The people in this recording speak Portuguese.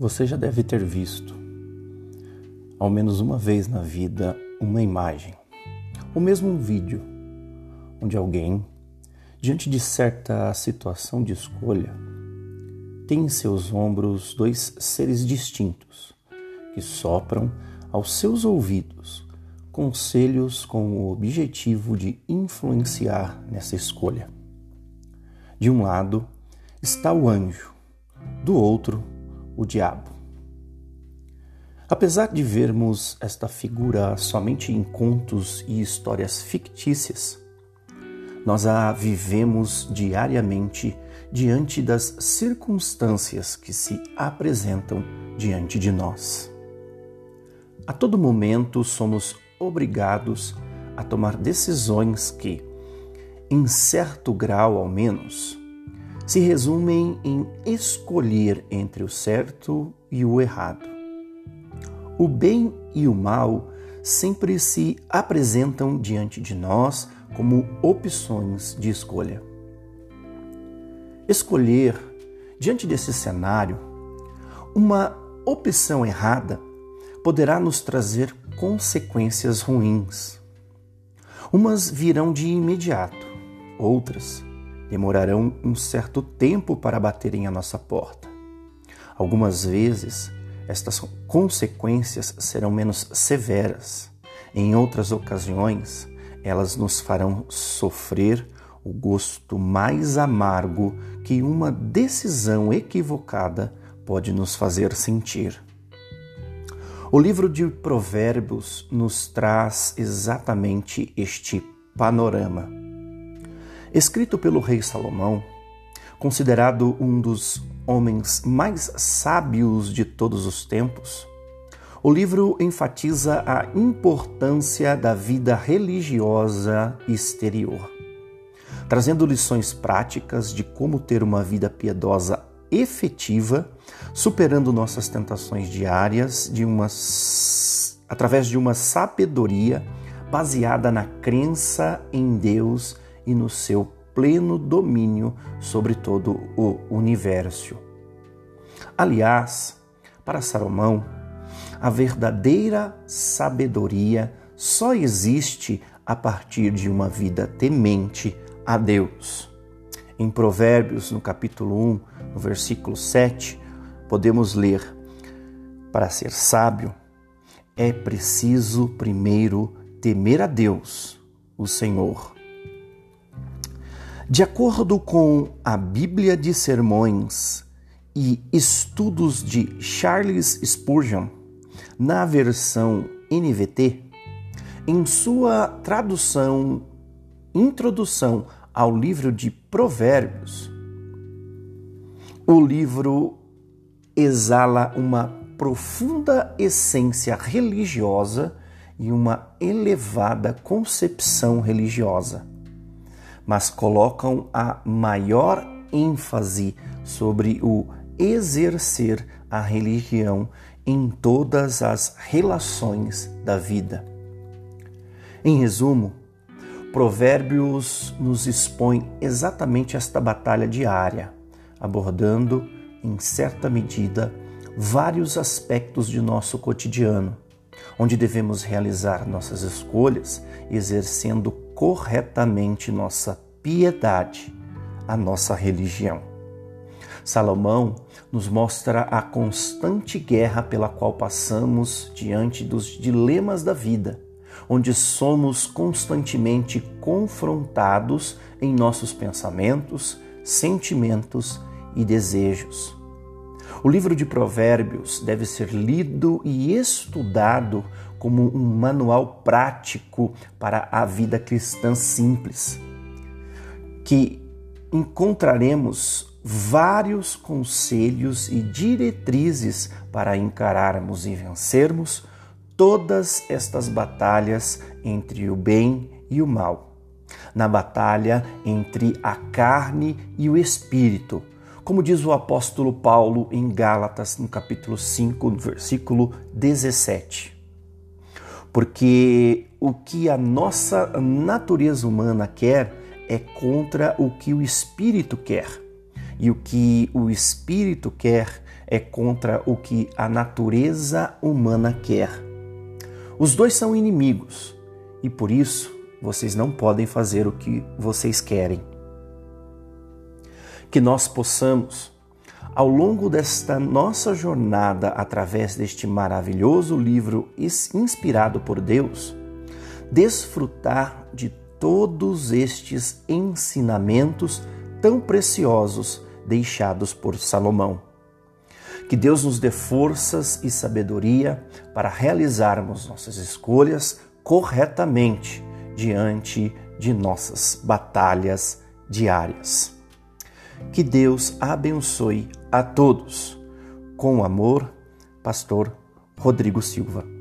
Você já deve ter visto, ao menos uma vez na vida, uma imagem, ou mesmo um vídeo, onde alguém, diante de certa situação de escolha, tem em seus ombros dois seres distintos que sopram aos seus ouvidos conselhos com o objetivo de influenciar nessa escolha. De um lado está o anjo, do outro, o diabo. Apesar de vermos esta figura somente em contos e histórias fictícias, nós a vivemos diariamente diante das circunstâncias que se apresentam diante de nós. A todo momento somos obrigados a tomar decisões que, em certo grau ao menos, se resumem em escolher entre o certo e o errado. O bem e o mal sempre se apresentam diante de nós como opções de escolha. Escolher, diante desse cenário, uma opção errada poderá nos trazer consequências ruins. Umas virão de imediato, outras demorarão um certo tempo para baterem à nossa porta. Algumas vezes, estas consequências serão menos severas. Em outras ocasiões, elas nos farão sofrer o gosto mais amargo que uma decisão equivocada pode nos fazer sentir. O livro de Provérbios nos traz exatamente este panorama Escrito pelo rei Salomão, considerado um dos homens mais sábios de todos os tempos, o livro enfatiza a importância da vida religiosa exterior, trazendo lições práticas de como ter uma vida piedosa efetiva, superando nossas tentações diárias de uma, através de uma sabedoria baseada na crença em Deus e no seu pleno domínio sobre todo o universo. Aliás, para Salomão, a verdadeira sabedoria só existe a partir de uma vida temente a Deus. Em Provérbios, no capítulo 1, no versículo 7, podemos ler: Para ser sábio, é preciso primeiro temer a Deus, o Senhor, de acordo com a Bíblia de Sermões e estudos de Charles Spurgeon, na versão NVT, em sua tradução Introdução ao livro de Provérbios, o livro exala uma profunda essência religiosa e uma elevada concepção religiosa mas colocam a maior ênfase sobre o exercer a religião em todas as relações da vida. Em resumo, Provérbios nos expõe exatamente esta batalha diária, abordando, em certa medida, vários aspectos de nosso cotidiano, onde devemos realizar nossas escolhas exercendo corretamente nossa piedade, a nossa religião. Salomão nos mostra a constante guerra pela qual passamos diante dos dilemas da vida, onde somos constantemente confrontados em nossos pensamentos, sentimentos e desejos. O livro de Provérbios deve ser lido e estudado como um manual prático para a vida cristã simples, que encontraremos vários conselhos e diretrizes para encararmos e vencermos todas estas batalhas entre o bem e o mal, na batalha entre a carne e o espírito, como diz o apóstolo Paulo em Gálatas, no capítulo 5, no versículo 17 porque o que a nossa natureza humana quer é contra o que o espírito quer. E o que o espírito quer é contra o que a natureza humana quer. Os dois são inimigos e por isso vocês não podem fazer o que vocês querem. Que nós possamos, ao longo desta nossa jornada através deste maravilhoso livro inspirado por Deus, desfrutar de todos estes ensinamentos tão preciosos deixados por Salomão. Que Deus nos dê forças e sabedoria para realizarmos nossas escolhas corretamente diante de nossas batalhas diárias. Que Deus abençoe a todos. Com amor, Pastor Rodrigo Silva.